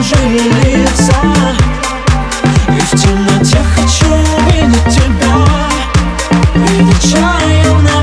кружится И в темноте хочу видеть тебя. И нечаянно